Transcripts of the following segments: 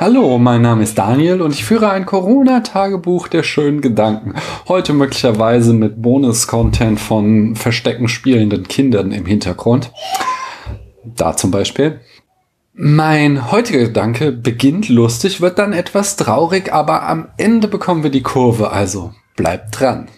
Hallo, mein Name ist Daniel und ich führe ein Corona-Tagebuch der schönen Gedanken. Heute möglicherweise mit Bonus-Content von verstecken spielenden Kindern im Hintergrund. Da zum Beispiel. Mein heutiger Gedanke beginnt lustig, wird dann etwas traurig, aber am Ende bekommen wir die Kurve, also bleibt dran.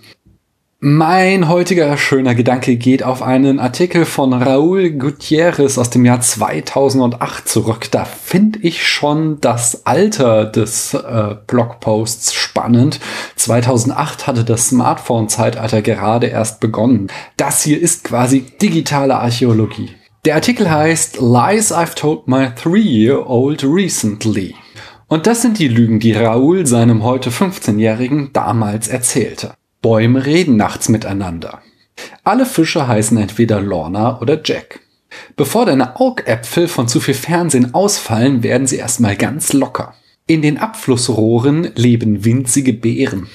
Mein heutiger schöner Gedanke geht auf einen Artikel von Raúl Gutierrez aus dem Jahr 2008 zurück. Da finde ich schon das Alter des äh, Blogposts spannend. 2008 hatte das Smartphone-Zeitalter gerade erst begonnen. Das hier ist quasi digitale Archäologie. Der Artikel heißt Lies I've Told My Three-Year-Old Recently. Und das sind die Lügen, die Raoul seinem heute 15-Jährigen damals erzählte. Bäume reden nachts miteinander. Alle Fische heißen entweder Lorna oder Jack. Bevor deine Augäpfel von zu viel Fernsehen ausfallen, werden sie erstmal ganz locker. In den Abflussrohren leben winzige Beeren.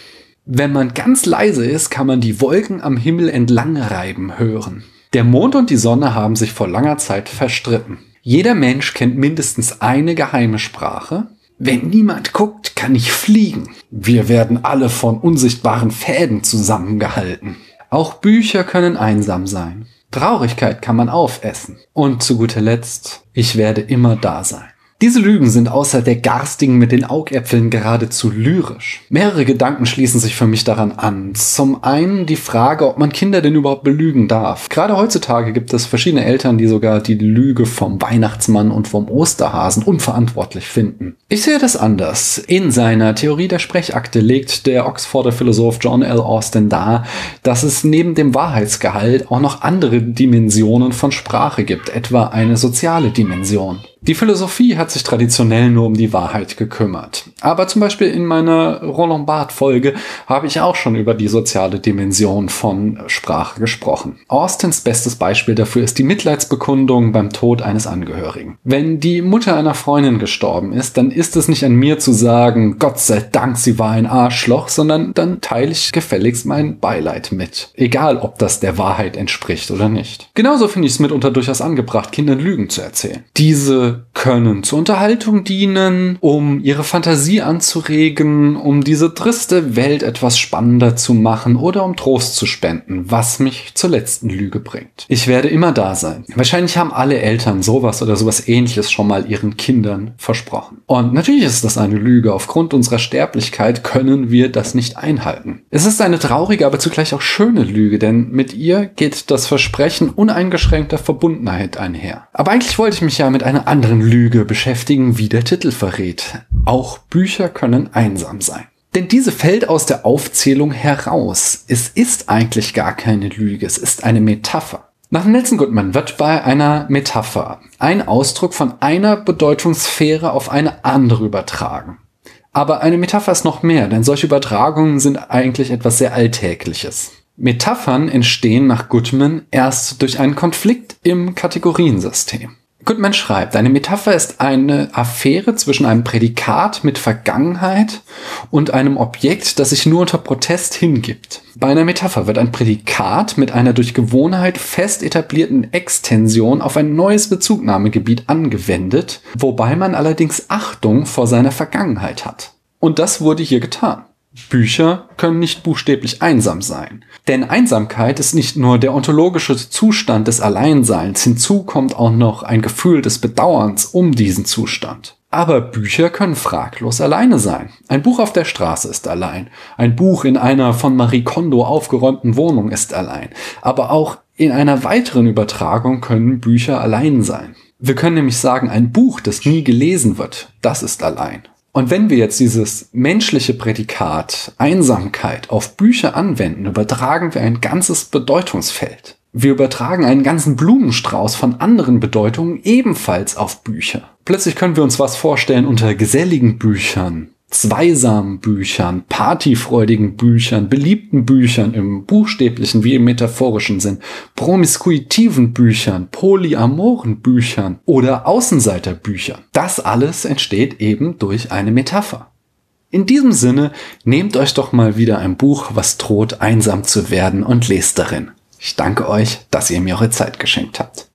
Wenn man ganz leise ist, kann man die Wolken am Himmel entlang reiben hören. Der Mond und die Sonne haben sich vor langer Zeit verstritten. Jeder Mensch kennt mindestens eine geheime Sprache, wenn niemand guckt, kann ich fliegen. Wir werden alle von unsichtbaren Fäden zusammengehalten. Auch Bücher können einsam sein. Traurigkeit kann man aufessen. Und zu guter Letzt, ich werde immer da sein. Diese Lügen sind außer der garstigen mit den Augäpfeln geradezu lyrisch. Mehrere Gedanken schließen sich für mich daran an. Zum einen die Frage, ob man Kinder denn überhaupt belügen darf. Gerade heutzutage gibt es verschiedene Eltern, die sogar die Lüge vom Weihnachtsmann und vom Osterhasen unverantwortlich finden. Ich sehe das anders. In seiner Theorie der Sprechakte legt der Oxforder Philosoph John L. Austin dar, dass es neben dem Wahrheitsgehalt auch noch andere Dimensionen von Sprache gibt, etwa eine soziale Dimension. Die Philosophie hat sich traditionell nur um die Wahrheit gekümmert. Aber zum Beispiel in meiner Roland Barth-Folge habe ich auch schon über die soziale Dimension von Sprache gesprochen. Austins bestes Beispiel dafür ist die Mitleidsbekundung beim Tod eines Angehörigen. Wenn die Mutter einer Freundin gestorben ist, dann ist es nicht an mir zu sagen, Gott sei Dank, sie war ein Arschloch, sondern dann teile ich gefälligst mein Beileid mit. Egal, ob das der Wahrheit entspricht oder nicht. Genauso finde ich es mitunter durchaus angebracht, Kindern Lügen zu erzählen. Diese können zur Unterhaltung dienen, um ihre Fantasie anzuregen, um diese triste Welt etwas spannender zu machen oder um Trost zu spenden, was mich zur letzten Lüge bringt. Ich werde immer da sein. Wahrscheinlich haben alle Eltern sowas oder sowas ähnliches schon mal ihren Kindern versprochen. Und natürlich ist das eine Lüge. Aufgrund unserer Sterblichkeit können wir das nicht einhalten. Es ist eine traurige, aber zugleich auch schöne Lüge, denn mit ihr geht das Versprechen uneingeschränkter Verbundenheit einher. Aber eigentlich wollte ich mich ja mit einer anderen anderen Lüge beschäftigen, wie der Titel verrät. Auch Bücher können einsam sein. Denn diese fällt aus der Aufzählung heraus. Es ist eigentlich gar keine Lüge, es ist eine Metapher. Nach Nelson Goodman wird bei einer Metapher ein Ausdruck von einer Bedeutungssphäre auf eine andere übertragen. Aber eine Metapher ist noch mehr, denn solche Übertragungen sind eigentlich etwas sehr Alltägliches. Metaphern entstehen nach Goodman erst durch einen Konflikt im Kategoriensystem. Goodman schreibt, eine Metapher ist eine Affäre zwischen einem Prädikat mit Vergangenheit und einem Objekt, das sich nur unter Protest hingibt. Bei einer Metapher wird ein Prädikat mit einer durch Gewohnheit fest etablierten Extension auf ein neues Bezugnahmegebiet angewendet, wobei man allerdings Achtung vor seiner Vergangenheit hat. Und das wurde hier getan. Bücher können nicht buchstäblich einsam sein. Denn Einsamkeit ist nicht nur der ontologische Zustand des Alleinseins, hinzu kommt auch noch ein Gefühl des Bedauerns um diesen Zustand. Aber Bücher können fraglos alleine sein. Ein Buch auf der Straße ist allein. Ein Buch in einer von Marie Kondo aufgeräumten Wohnung ist allein. Aber auch in einer weiteren Übertragung können Bücher allein sein. Wir können nämlich sagen, ein Buch, das nie gelesen wird, das ist allein. Und wenn wir jetzt dieses menschliche Prädikat Einsamkeit auf Bücher anwenden, übertragen wir ein ganzes Bedeutungsfeld. Wir übertragen einen ganzen Blumenstrauß von anderen Bedeutungen ebenfalls auf Bücher. Plötzlich können wir uns was vorstellen unter geselligen Büchern, zweisamen Büchern, partyfreudigen Büchern, beliebten Büchern im buchstäblichen wie im metaphorischen Sinn, promiskuitiven Büchern, polyamoren Büchern oder Außenseiterbüchern. Das alles entsteht eben durch eine Metapher. In diesem Sinne, nehmt euch doch mal wieder ein Buch, was droht einsam zu werden und lest darin. Ich danke euch, dass ihr mir eure Zeit geschenkt habt.